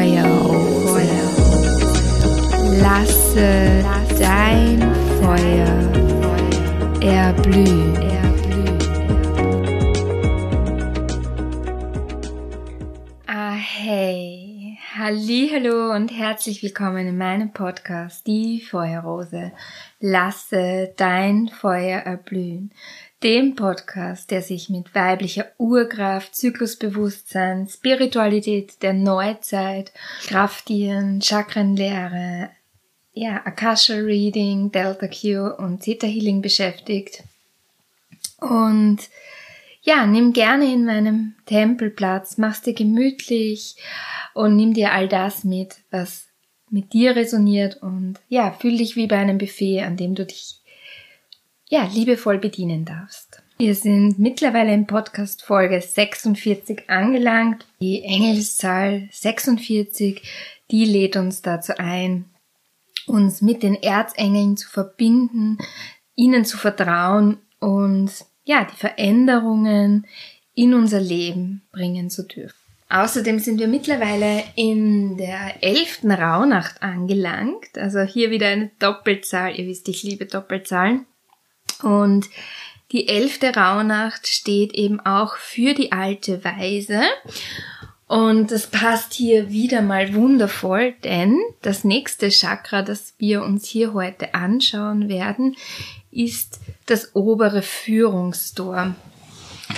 Feuerrose. Lasse dein Feuer erblühen. Ah, hey, hallo und herzlich willkommen in meinem Podcast Die Feuerrose. Lasse dein Feuer erblühen dem Podcast, der sich mit weiblicher Urkraft, Zyklusbewusstsein, Spiritualität der Neuzeit, Krafttieren, Chakrenlehre, ja, Akasha Reading, Delta Q und Theta Healing beschäftigt. Und ja, nimm gerne in meinem Tempel Platz, mach's dir gemütlich und nimm dir all das mit, was mit dir resoniert und ja, fühl dich wie bei einem Buffet, an dem du dich ja, liebevoll bedienen darfst. Wir sind mittlerweile in Podcast Folge 46 angelangt. Die Engelszahl 46, die lädt uns dazu ein, uns mit den Erzengeln zu verbinden, ihnen zu vertrauen und ja, die Veränderungen in unser Leben bringen zu dürfen. Außerdem sind wir mittlerweile in der elften Rauhnacht angelangt. Also hier wieder eine Doppelzahl. Ihr wisst, ich liebe Doppelzahlen. Und die elfte Rauhnacht steht eben auch für die alte Weise. Und das passt hier wieder mal wundervoll, denn das nächste Chakra, das wir uns hier heute anschauen werden, ist das obere Führungstor.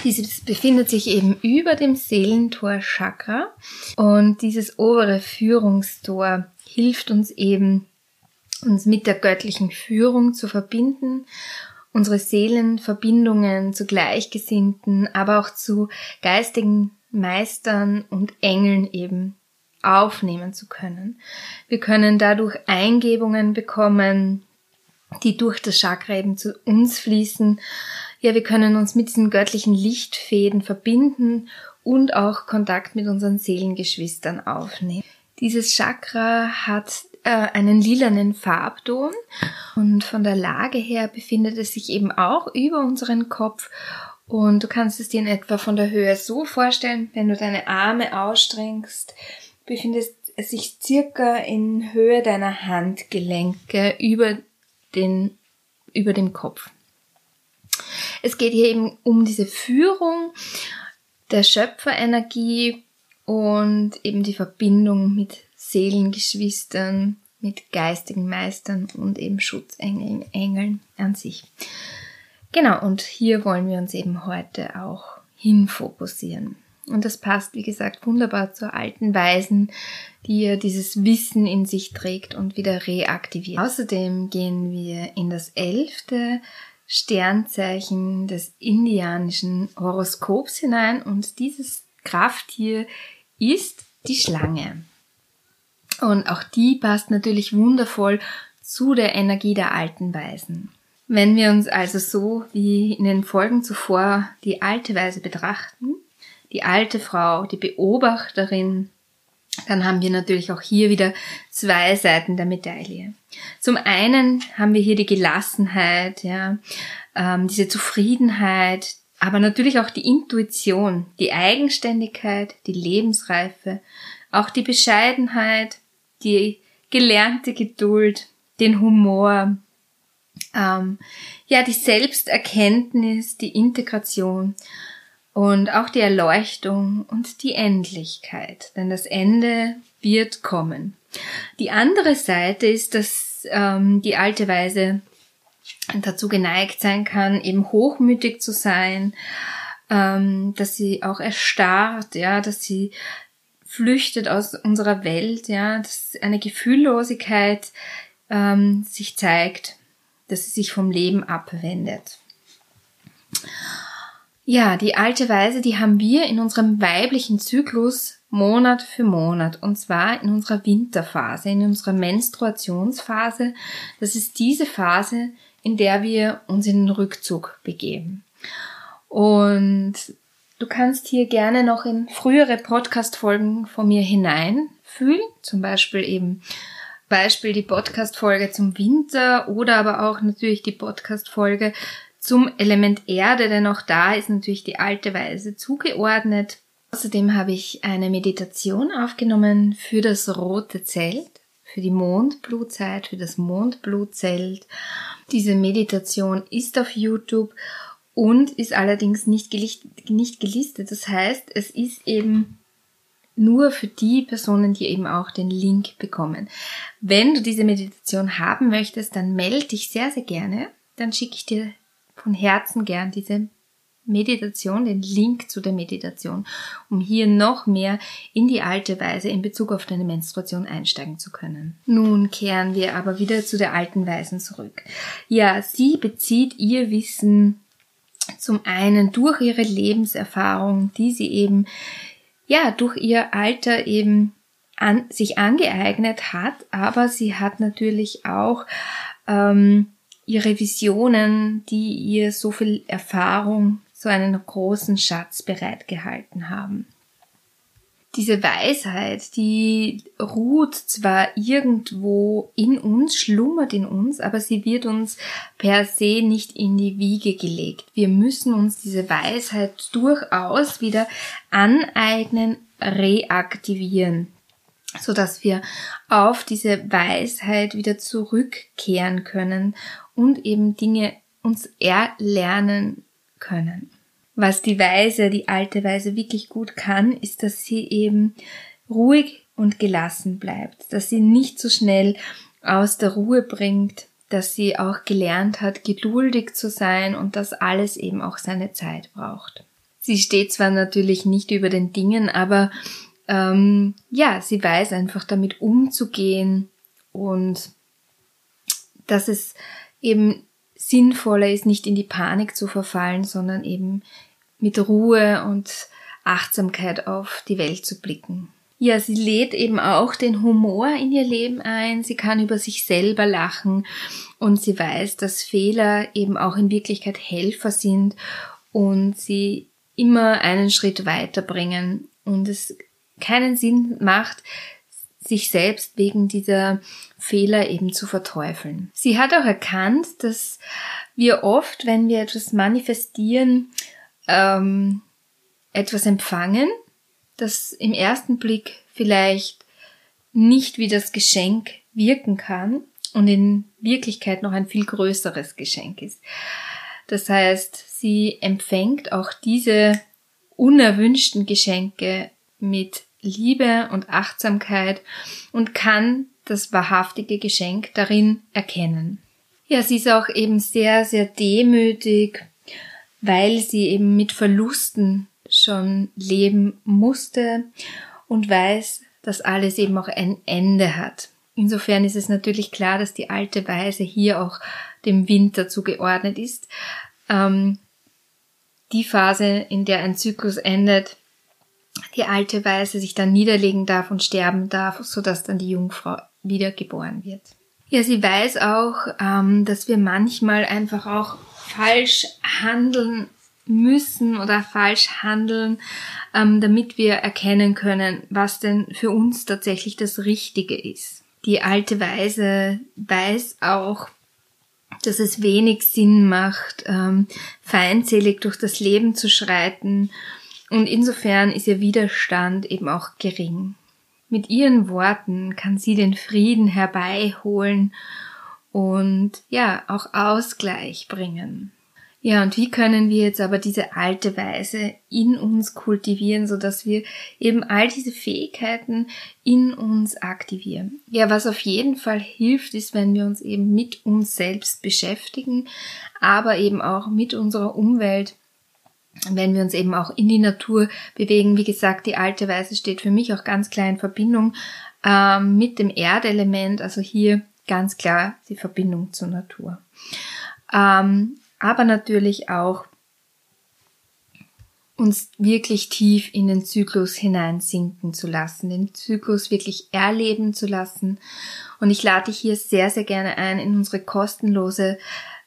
Dieses befindet sich eben über dem Seelentor Chakra und dieses obere Führungstor hilft uns eben, uns mit der göttlichen Führung zu verbinden unsere Seelenverbindungen zu Gleichgesinnten, aber auch zu geistigen Meistern und Engeln eben aufnehmen zu können. Wir können dadurch Eingebungen bekommen, die durch das Chakra eben zu uns fließen. Ja, wir können uns mit diesen göttlichen Lichtfäden verbinden und auch Kontakt mit unseren Seelengeschwistern aufnehmen. Dieses Chakra hat äh, einen lilanen Farbton. Und von der Lage her befindet es sich eben auch über unseren Kopf. Und du kannst es dir in etwa von der Höhe so vorstellen, wenn du deine Arme ausstrengst, befindet es sich circa in Höhe deiner Handgelenke über den, über dem Kopf. Es geht hier eben um diese Führung der Schöpferenergie und eben die Verbindung mit Seelengeschwistern, mit geistigen Meistern und eben Schutzengeln, Engeln an sich. Genau, und hier wollen wir uns eben heute auch hinfokussieren. Und das passt, wie gesagt, wunderbar zur alten Weisen, die ja dieses Wissen in sich trägt und wieder reaktiviert. Außerdem gehen wir in das elfte Sternzeichen des indianischen Horoskops hinein und dieses Krafttier ist die Schlange. Und auch die passt natürlich wundervoll zu der Energie der alten Weisen. Wenn wir uns also so wie in den Folgen zuvor die alte Weise betrachten, die alte Frau, die Beobachterin, dann haben wir natürlich auch hier wieder zwei Seiten der Medaille. Zum einen haben wir hier die Gelassenheit, ja, ähm, diese Zufriedenheit, aber natürlich auch die Intuition, die Eigenständigkeit, die Lebensreife, auch die Bescheidenheit, die gelernte Geduld, den Humor, ähm, ja, die Selbsterkenntnis, die Integration und auch die Erleuchtung und die Endlichkeit, denn das Ende wird kommen. Die andere Seite ist, dass ähm, die alte Weise dazu geneigt sein kann, eben hochmütig zu sein, ähm, dass sie auch erstarrt, ja, dass sie flüchtet aus unserer Welt, ja, dass eine Gefühllosigkeit ähm, sich zeigt, dass sie sich vom Leben abwendet. Ja, die alte Weise, die haben wir in unserem weiblichen Zyklus Monat für Monat und zwar in unserer Winterphase, in unserer Menstruationsphase. Das ist diese Phase, in der wir uns in den Rückzug begeben. Und Du kannst hier gerne noch in frühere Podcast-Folgen von mir hineinfühlen, zum Beispiel eben Beispiel die Podcast-Folge zum Winter oder aber auch natürlich die Podcast-Folge zum Element Erde, denn auch da ist natürlich die alte Weise zugeordnet. Außerdem habe ich eine Meditation aufgenommen für das rote Zelt, für die Mondblutzeit, für das Mondblutzelt. Diese Meditation ist auf YouTube und ist allerdings nicht, gelistet, nicht gelistet. Das heißt, es ist eben nur für die Personen, die eben auch den Link bekommen. Wenn du diese Meditation haben möchtest, dann melde dich sehr, sehr gerne. Dann schicke ich dir von Herzen gern diese Meditation, den Link zu der Meditation, um hier noch mehr in die alte Weise in Bezug auf deine Menstruation einsteigen zu können. Nun kehren wir aber wieder zu der alten Weisen zurück. Ja, sie bezieht ihr Wissen zum einen durch ihre Lebenserfahrung, die sie eben ja durch ihr Alter eben an, sich angeeignet hat, aber sie hat natürlich auch ähm, ihre Visionen, die ihr so viel Erfahrung, so einen großen Schatz bereitgehalten haben. Diese Weisheit, die ruht zwar irgendwo in uns, schlummert in uns, aber sie wird uns per se nicht in die Wiege gelegt. Wir müssen uns diese Weisheit durchaus wieder aneignen, reaktivieren so dass wir auf diese Weisheit wieder zurückkehren können und eben Dinge uns erlernen können. Was die Weise, die alte Weise wirklich gut kann, ist, dass sie eben ruhig und gelassen bleibt, dass sie nicht so schnell aus der Ruhe bringt, dass sie auch gelernt hat, geduldig zu sein und dass alles eben auch seine Zeit braucht. Sie steht zwar natürlich nicht über den Dingen, aber ähm, ja, sie weiß einfach damit umzugehen und dass es eben sinnvoller ist, nicht in die Panik zu verfallen, sondern eben mit Ruhe und Achtsamkeit auf die Welt zu blicken. Ja, sie lädt eben auch den Humor in ihr Leben ein. Sie kann über sich selber lachen und sie weiß, dass Fehler eben auch in Wirklichkeit Helfer sind und sie immer einen Schritt weiterbringen und es keinen Sinn macht, sich selbst wegen dieser Fehler eben zu verteufeln. Sie hat auch erkannt, dass wir oft, wenn wir etwas manifestieren, ähm, etwas empfangen, das im ersten Blick vielleicht nicht wie das Geschenk wirken kann und in Wirklichkeit noch ein viel größeres Geschenk ist. Das heißt, sie empfängt auch diese unerwünschten Geschenke mit Liebe und Achtsamkeit und kann das wahrhaftige Geschenk darin erkennen. Ja, sie ist auch eben sehr, sehr demütig, weil sie eben mit Verlusten schon leben musste und weiß, dass alles eben auch ein Ende hat. Insofern ist es natürlich klar, dass die alte Weise hier auch dem Winter zugeordnet ist. Ähm, die Phase, in der ein Zyklus endet, die alte Weise sich dann niederlegen darf und sterben darf, so dass dann die Jungfrau wiedergeboren wird. Ja, sie weiß auch, ähm, dass wir manchmal einfach auch falsch handeln müssen oder falsch handeln, ähm, damit wir erkennen können, was denn für uns tatsächlich das Richtige ist. Die alte Weise weiß auch, dass es wenig Sinn macht, ähm, feindselig durch das Leben zu schreiten und insofern ist ihr Widerstand eben auch gering. Mit ihren Worten kann sie den Frieden herbeiholen und ja, auch Ausgleich bringen. Ja, und wie können wir jetzt aber diese alte Weise in uns kultivieren, so dass wir eben all diese Fähigkeiten in uns aktivieren? Ja, was auf jeden Fall hilft, ist, wenn wir uns eben mit uns selbst beschäftigen, aber eben auch mit unserer Umwelt wenn wir uns eben auch in die Natur bewegen. Wie gesagt, die alte Weise steht für mich auch ganz klar in Verbindung ähm, mit dem Erdelement, also hier ganz klar die Verbindung zur Natur. Ähm, aber natürlich auch uns wirklich tief in den Zyklus hineinsinken zu lassen, den Zyklus wirklich erleben zu lassen. Und ich lade dich hier sehr, sehr gerne ein, in unsere kostenlose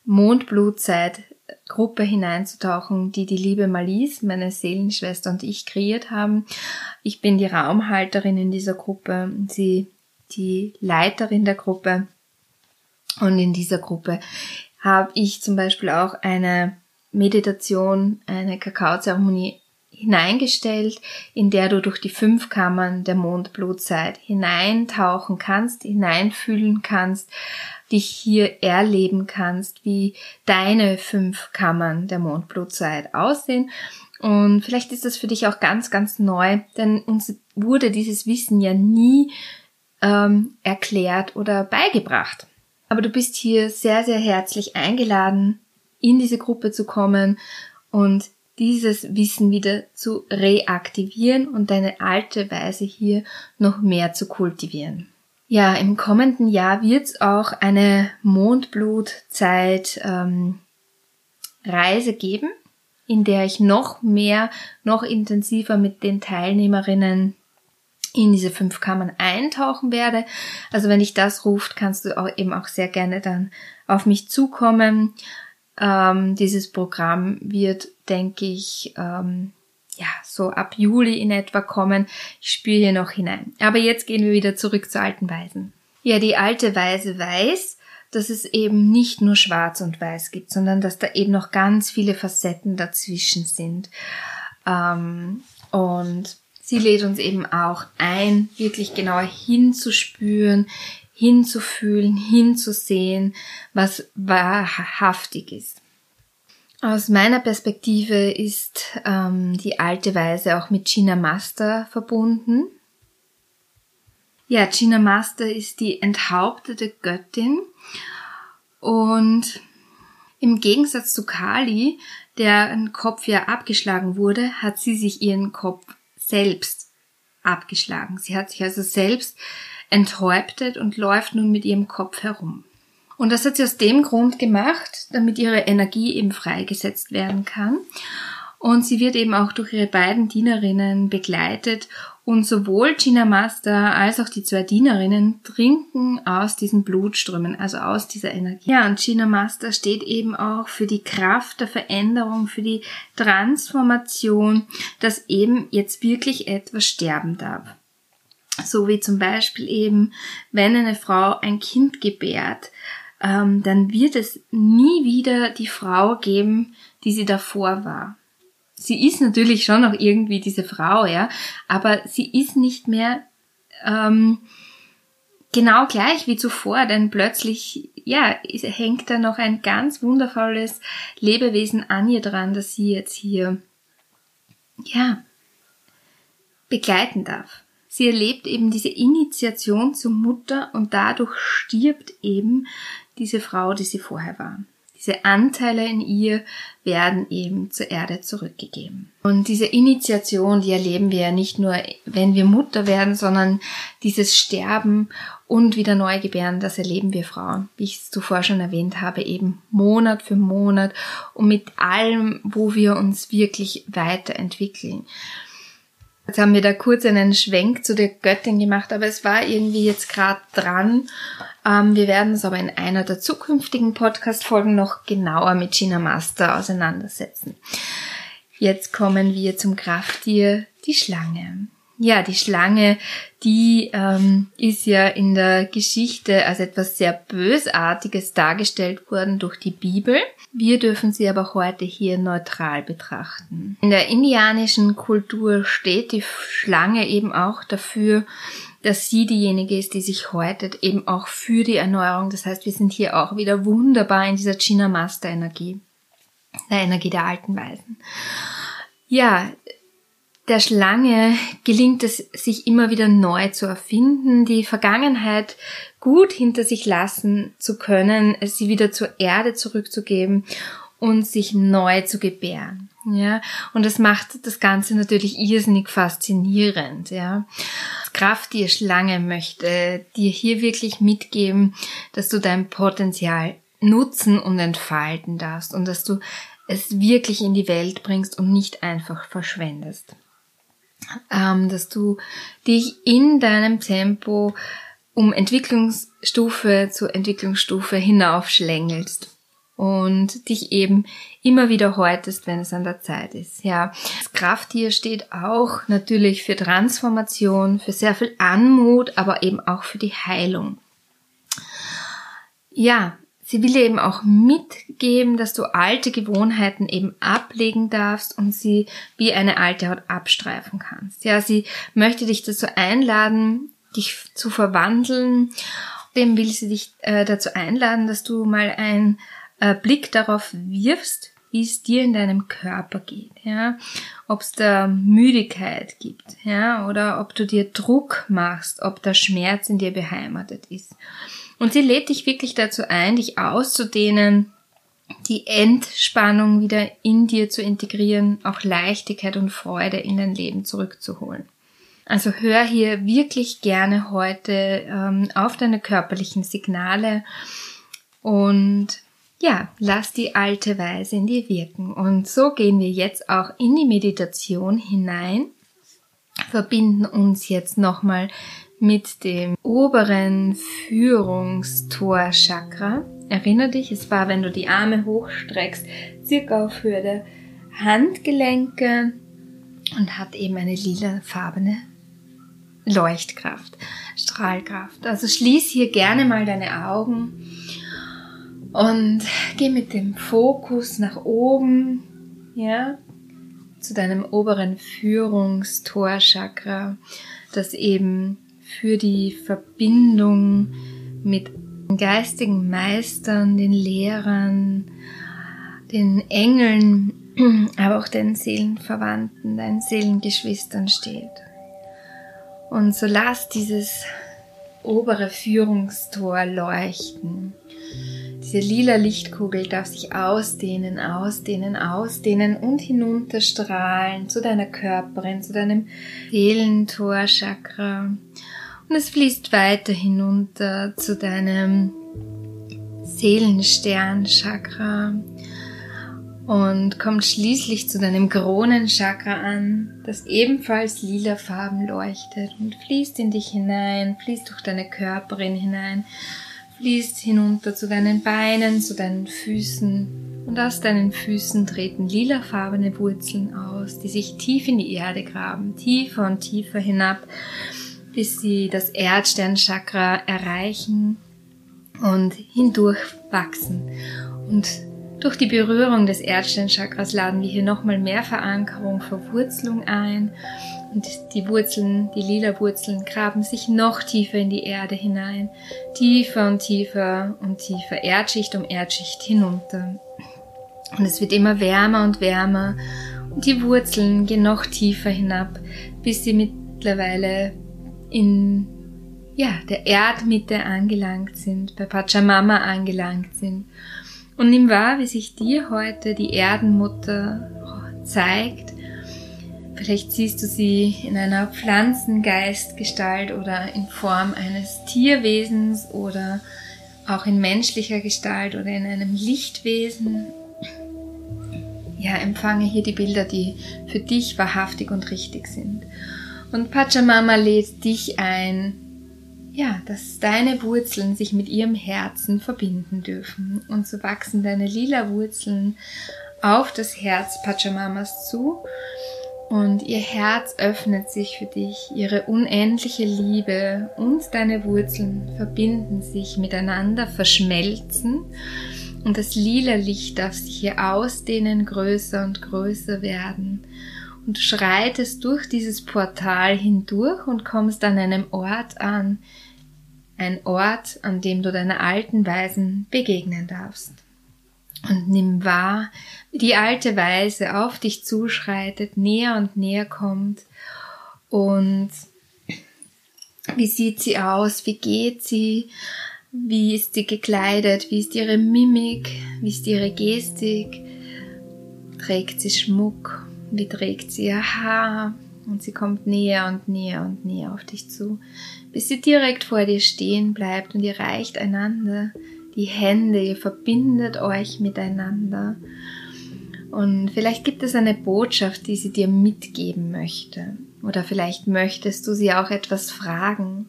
Mondblutzeit Gruppe hineinzutauchen, die die liebe Malise, meine Seelenschwester und ich kreiert haben. Ich bin die Raumhalterin in dieser Gruppe, sie die Leiterin der Gruppe. Und in dieser Gruppe habe ich zum Beispiel auch eine Meditation, eine Kakaozeremonie hineingestellt, in der du durch die fünf Kammern der Mondblutzeit hineintauchen kannst, hineinfühlen kannst, dich hier erleben kannst, wie deine fünf Kammern der Mondblutzeit aussehen. Und vielleicht ist das für dich auch ganz, ganz neu, denn uns wurde dieses Wissen ja nie ähm, erklärt oder beigebracht. Aber du bist hier sehr, sehr herzlich eingeladen, in diese Gruppe zu kommen und dieses Wissen wieder zu reaktivieren und deine alte Weise hier noch mehr zu kultivieren. Ja, im kommenden Jahr wird es auch eine Mondblutzeit ähm, Reise geben, in der ich noch mehr, noch intensiver mit den Teilnehmerinnen in diese fünf Kammern eintauchen werde. Also wenn dich das ruft, kannst du auch eben auch sehr gerne dann auf mich zukommen. Ähm, dieses Programm wird, denke ich, ähm, ja, so ab Juli in etwa kommen. Ich spüre hier noch hinein. Aber jetzt gehen wir wieder zurück zur alten Weisen. Ja, die alte Weise weiß, dass es eben nicht nur schwarz und weiß gibt, sondern dass da eben noch ganz viele Facetten dazwischen sind. Ähm, und sie lädt uns eben auch ein, wirklich genauer hinzuspüren, hinzufühlen, hinzusehen, was wahrhaftig ist. Aus meiner Perspektive ist ähm, die alte Weise auch mit Gina Master verbunden. Ja, Gina Master ist die enthauptete Göttin und im Gegensatz zu Kali, deren Kopf ja abgeschlagen wurde, hat sie sich ihren Kopf selbst abgeschlagen. Sie hat sich also selbst enthäuptet und läuft nun mit ihrem Kopf herum. Und das hat sie aus dem Grund gemacht, damit ihre Energie eben freigesetzt werden kann. Und sie wird eben auch durch ihre beiden Dienerinnen begleitet und sowohl Gina Master als auch die zwei Dienerinnen trinken aus diesen Blutströmen, also aus dieser Energie. Ja, und Gina Master steht eben auch für die Kraft der Veränderung, für die Transformation, dass eben jetzt wirklich etwas sterben darf. So wie zum Beispiel eben, wenn eine Frau ein Kind gebärt, ähm, dann wird es nie wieder die Frau geben, die sie davor war. Sie ist natürlich schon noch irgendwie diese Frau, ja, aber sie ist nicht mehr ähm, genau gleich wie zuvor, denn plötzlich, ja, hängt da noch ein ganz wundervolles Lebewesen an ihr dran, das sie jetzt hier, ja, begleiten darf. Sie erlebt eben diese Initiation zur Mutter und dadurch stirbt eben diese Frau, die sie vorher war. Diese Anteile in ihr werden eben zur Erde zurückgegeben. Und diese Initiation, die erleben wir ja nicht nur, wenn wir Mutter werden, sondern dieses Sterben und wieder neu gebären, das erleben wir Frauen, wie ich es zuvor schon erwähnt habe, eben Monat für Monat und mit allem, wo wir uns wirklich weiterentwickeln. Jetzt haben wir da kurz einen Schwenk zu der Göttin gemacht, aber es war irgendwie jetzt gerade dran. Ähm, wir werden uns aber in einer der zukünftigen Podcast-Folgen noch genauer mit Gina Master auseinandersetzen. Jetzt kommen wir zum Krafttier, die Schlange. Ja, die Schlange, die ähm, ist ja in der Geschichte als etwas sehr Bösartiges dargestellt worden durch die Bibel. Wir dürfen sie aber heute hier neutral betrachten. In der indianischen Kultur steht die Schlange eben auch dafür, dass sie diejenige ist, die sich häutet, eben auch für die Erneuerung. Das heißt, wir sind hier auch wieder wunderbar in dieser China Master Energie, der Energie der alten Weisen. Ja, der Schlange gelingt es, sich immer wieder neu zu erfinden, die Vergangenheit gut hinter sich lassen zu können, sie wieder zur Erde zurückzugeben und sich neu zu gebären. Ja, und das macht das Ganze natürlich irrsinnig faszinierend. Ja, Kraft, die Schlange möchte dir hier wirklich mitgeben, dass du dein Potenzial nutzen und entfalten darfst und dass du es wirklich in die Welt bringst und nicht einfach verschwendest dass du dich in deinem Tempo um Entwicklungsstufe zu Entwicklungsstufe hinaufschlängelst und dich eben immer wieder häutest, wenn es an der Zeit ist. Ja, das Krafttier steht auch natürlich für Transformation, für sehr viel Anmut, aber eben auch für die Heilung. Ja, sie will eben auch mitgeben, dass du alte Gewohnheiten eben ablegen darfst und sie wie eine alte Haut abstreifen kannst. Ja, sie möchte dich dazu einladen, dich zu verwandeln. Dem will sie dich äh, dazu einladen, dass du mal einen äh, Blick darauf wirfst, wie es dir in deinem Körper geht, ja, ob es da Müdigkeit gibt, ja, oder ob du dir Druck machst, ob der Schmerz in dir beheimatet ist. Und sie lädt dich wirklich dazu ein, dich auszudehnen, die Entspannung wieder in dir zu integrieren, auch Leichtigkeit und Freude in dein Leben zurückzuholen. Also hör hier wirklich gerne heute ähm, auf deine körperlichen Signale und ja, lass die alte Weise in dir wirken. Und so gehen wir jetzt auch in die Meditation hinein, verbinden uns jetzt nochmal mit dem oberen Führungstor-Chakra. Erinner dich, es war, wenn du die Arme hochstreckst, circa auf Höhe der Handgelenke und hat eben eine lilafarbene Leuchtkraft, Strahlkraft. Also schließ hier gerne mal deine Augen und geh mit dem Fokus nach oben, ja, zu deinem oberen Führungstorchakra, das eben für die Verbindung mit geistigen Meistern, den Lehrern, den Engeln, aber auch den Seelenverwandten, deinen Seelengeschwistern steht. Und so lass dieses obere Führungstor leuchten. Diese lila Lichtkugel darf sich ausdehnen, ausdehnen, ausdehnen und hinunterstrahlen zu deiner Körperin, zu deinem Seelentor-Chakra. Und es fließt weiter hinunter zu deinem Seelenstern-Chakra und kommt schließlich zu deinem Kronenchakra an, das ebenfalls lila Farben leuchtet und fließt in dich hinein, fließt durch deine Körperin hinein fließt hinunter zu deinen Beinen, zu deinen Füßen. Und aus deinen Füßen treten lilafarbene Wurzeln aus, die sich tief in die Erde graben, tiefer und tiefer hinab, bis sie das Erdsternchakra erreichen und hindurch wachsen. Und durch die Berührung des Erdsternchakras laden wir hier nochmal mehr Verankerung, Verwurzelung ein und die Wurzeln, die lila Wurzeln graben sich noch tiefer in die Erde hinein, tiefer und tiefer und tiefer, Erdschicht um Erdschicht hinunter. Und es wird immer wärmer und wärmer und die Wurzeln gehen noch tiefer hinab, bis sie mittlerweile in ja, der Erdmitte angelangt sind, bei Pachamama angelangt sind. Und nimm wahr, wie sich dir heute die Erdenmutter zeigt Vielleicht siehst du sie in einer Pflanzengeistgestalt oder in Form eines Tierwesens oder auch in menschlicher Gestalt oder in einem Lichtwesen. Ja, empfange hier die Bilder, die für dich wahrhaftig und richtig sind. Und Pachamama lädt dich ein, ja, dass deine Wurzeln sich mit ihrem Herzen verbinden dürfen. Und so wachsen deine lila Wurzeln auf das Herz Pachamamas zu und ihr Herz öffnet sich für dich, ihre unendliche Liebe und deine Wurzeln verbinden sich miteinander, verschmelzen und das lila Licht darf sich hier ausdehnen, größer und größer werden. Und schreitest durch dieses Portal hindurch und kommst an einem Ort an, ein Ort, an dem du deiner alten Weisen begegnen darfst. Und nimm wahr, wie die alte Weise auf dich zuschreitet, näher und näher kommt und wie sieht sie aus, wie geht sie, wie ist sie gekleidet, wie ist ihre Mimik, wie ist ihre Gestik, trägt sie Schmuck, wie trägt sie ihr Haar und sie kommt näher und näher und näher auf dich zu, bis sie direkt vor dir stehen bleibt und ihr reicht einander die Hände, ihr verbindet euch miteinander. Und vielleicht gibt es eine Botschaft, die sie dir mitgeben möchte. Oder vielleicht möchtest du sie auch etwas fragen.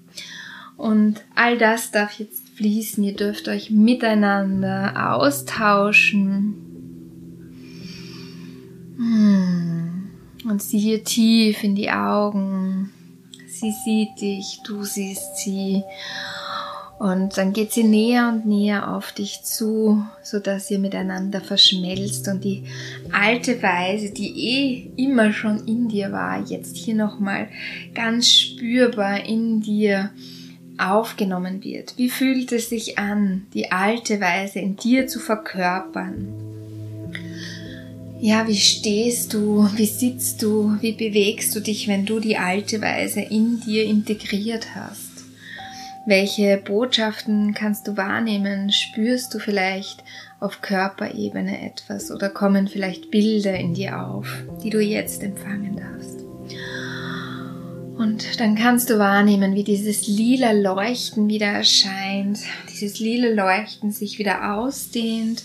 Und all das darf jetzt fließen. Ihr dürft euch miteinander austauschen. Hm. Und siehe tief in die Augen. Sie sieht dich, du siehst sie. Und dann geht sie näher und näher auf dich zu, so dass ihr miteinander verschmelzt und die alte Weise, die eh immer schon in dir war, jetzt hier nochmal ganz spürbar in dir aufgenommen wird. Wie fühlt es sich an, die alte Weise in dir zu verkörpern? Ja, wie stehst du, wie sitzt du, wie bewegst du dich, wenn du die alte Weise in dir integriert hast? Welche Botschaften kannst du wahrnehmen? Spürst du vielleicht auf Körperebene etwas oder kommen vielleicht Bilder in dir auf, die du jetzt empfangen darfst? Und dann kannst du wahrnehmen, wie dieses lila Leuchten wieder erscheint, dieses lila Leuchten sich wieder ausdehnt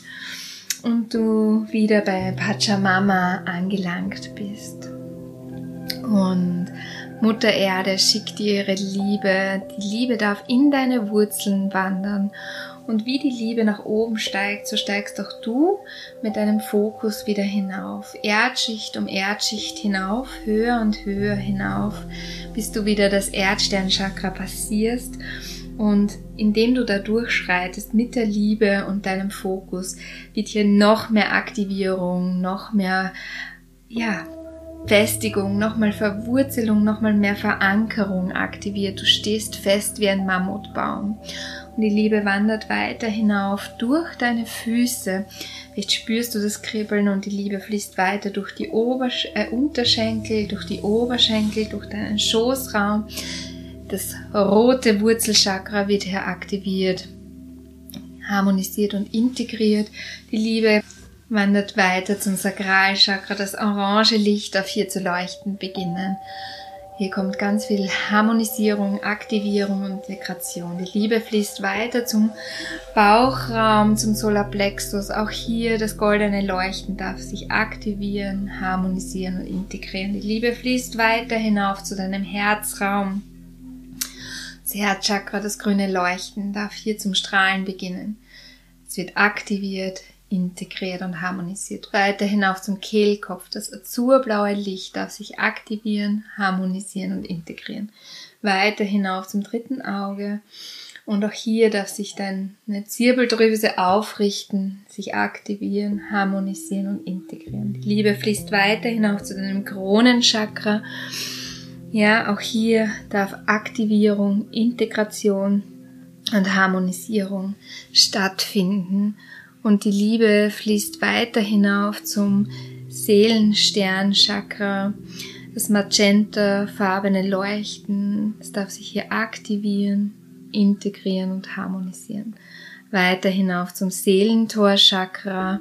und du wieder bei Pachamama angelangt bist. Und Mutter Erde schickt dir ihre Liebe. Die Liebe darf in deine Wurzeln wandern. Und wie die Liebe nach oben steigt, so steigst auch du mit deinem Fokus wieder hinauf. Erdschicht um Erdschicht hinauf, höher und höher hinauf, bis du wieder das Erdsternchakra passierst und indem du da durchschreitest mit der Liebe und deinem Fokus, wird hier noch mehr Aktivierung, noch mehr, ja, Festigung, nochmal Verwurzelung, nochmal mehr Verankerung aktiviert. Du stehst fest wie ein Mammutbaum. Und die Liebe wandert weiter hinauf durch deine Füße. Vielleicht spürst du das Kribbeln und die Liebe fließt weiter durch die Obersch äh, Unterschenkel, durch die Oberschenkel, durch deinen Schoßraum, das rote Wurzelchakra wird hier aktiviert, harmonisiert und integriert. Die Liebe wandert weiter zum Sakralchakra, das orange Licht auf hier zu leuchten beginnen. Hier kommt ganz viel Harmonisierung, Aktivierung und Integration. Die Liebe fließt weiter zum Bauchraum, zum Solarplexus. Auch hier das goldene Leuchten darf sich aktivieren, harmonisieren und integrieren. Die Liebe fließt weiter hinauf zu deinem Herzraum, das Herzchakra, das grüne Leuchten, darf hier zum Strahlen beginnen. Es wird aktiviert, integriert und harmonisiert. Weiter hinauf zum Kehlkopf. Das azurblaue Licht darf sich aktivieren, harmonisieren und integrieren. Weiter hinauf zum dritten Auge. Und auch hier darf sich deine Zirbeldrüse aufrichten, sich aktivieren, harmonisieren und integrieren. Die Liebe fließt weiter hinauf zu deinem Kronenchakra. Ja, auch hier darf Aktivierung, Integration und Harmonisierung stattfinden und die Liebe fließt weiter hinauf zum Seelenstern-Chakra, das magenta-farbene Leuchten. Es darf sich hier aktivieren, integrieren und harmonisieren. Weiter hinauf zum Seelentor-Chakra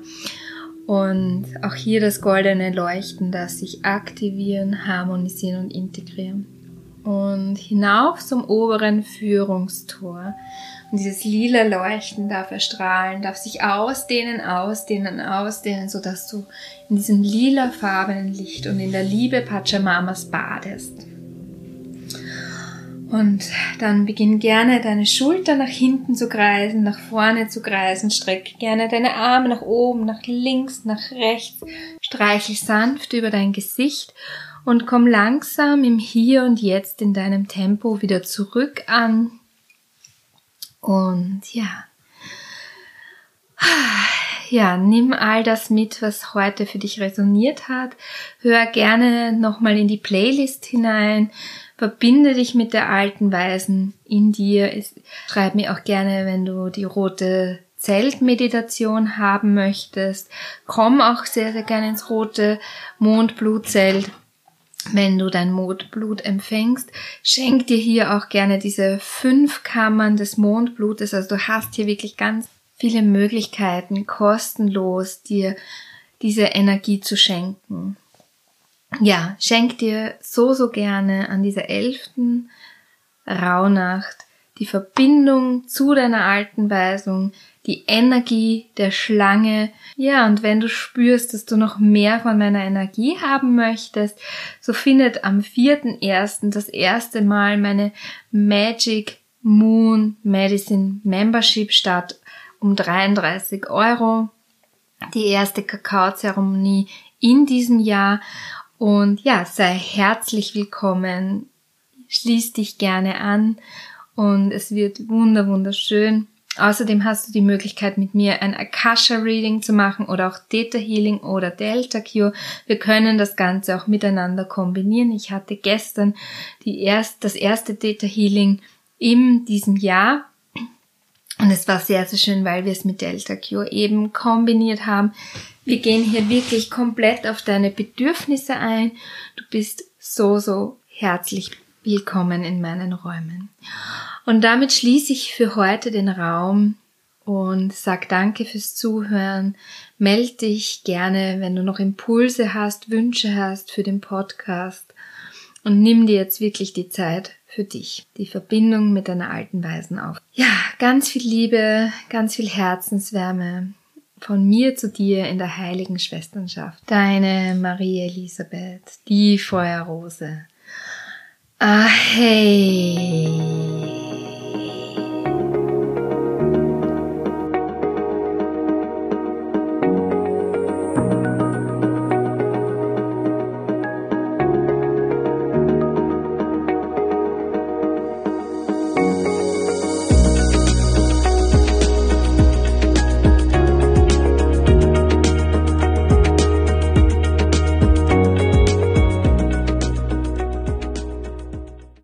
und auch hier das goldene Leuchten, das sich aktivieren, harmonisieren und integrieren. Und hinauf zum oberen Führungstor. Und dieses lila Leuchten darf erstrahlen, darf sich ausdehnen, ausdehnen, ausdehnen, sodass du in diesem lilafarbenen Licht und in der Liebe Pachamamas badest. Und dann beginn gerne deine Schulter nach hinten zu kreisen, nach vorne zu kreisen. Streck gerne deine Arme nach oben, nach links, nach rechts. Streichel sanft über dein Gesicht und komm langsam im Hier und Jetzt in deinem Tempo wieder zurück an. Und ja. Ja, nimm all das mit, was heute für dich resoniert hat. Hör gerne nochmal in die Playlist hinein Verbinde dich mit der alten Weisen in dir. Schreib mir auch gerne, wenn du die rote Zeltmeditation haben möchtest. Komm auch sehr, sehr gerne ins rote Mondblutzelt. Wenn du dein Mondblut empfängst, schenk dir hier auch gerne diese fünf Kammern des Mondblutes. Also du hast hier wirklich ganz viele Möglichkeiten, kostenlos dir diese Energie zu schenken ja, schenk dir so, so gerne an dieser elften Rauhnacht die Verbindung zu deiner alten Weisung, die Energie der Schlange. Ja, und wenn du spürst, dass du noch mehr von meiner Energie haben möchtest, so findet am 4.1. das erste Mal meine Magic Moon Medicine Membership statt um 33 Euro. Die erste Kakaozeremonie in diesem Jahr und ja, sei herzlich willkommen. Schließ dich gerne an und es wird wunder wunderschön. Außerdem hast du die Möglichkeit, mit mir ein Akasha Reading zu machen oder auch Theta Healing oder Delta Cure. Wir können das Ganze auch miteinander kombinieren. Ich hatte gestern die erst, das erste Theta Healing in diesem Jahr. Und es war sehr, sehr schön, weil wir es mit Delta Cure eben kombiniert haben. Wir gehen hier wirklich komplett auf deine Bedürfnisse ein. Du bist so, so herzlich willkommen in meinen Räumen. Und damit schließe ich für heute den Raum und sag danke fürs Zuhören. Meld dich gerne, wenn du noch Impulse hast, Wünsche hast für den Podcast und nimm dir jetzt wirklich die Zeit für dich, die Verbindung mit deiner alten Weisen auf. Ja, ganz viel Liebe, ganz viel Herzenswärme von mir zu dir in der heiligen Schwesternschaft. Deine Marie Elisabeth, die Feuerrose. Ah, hey.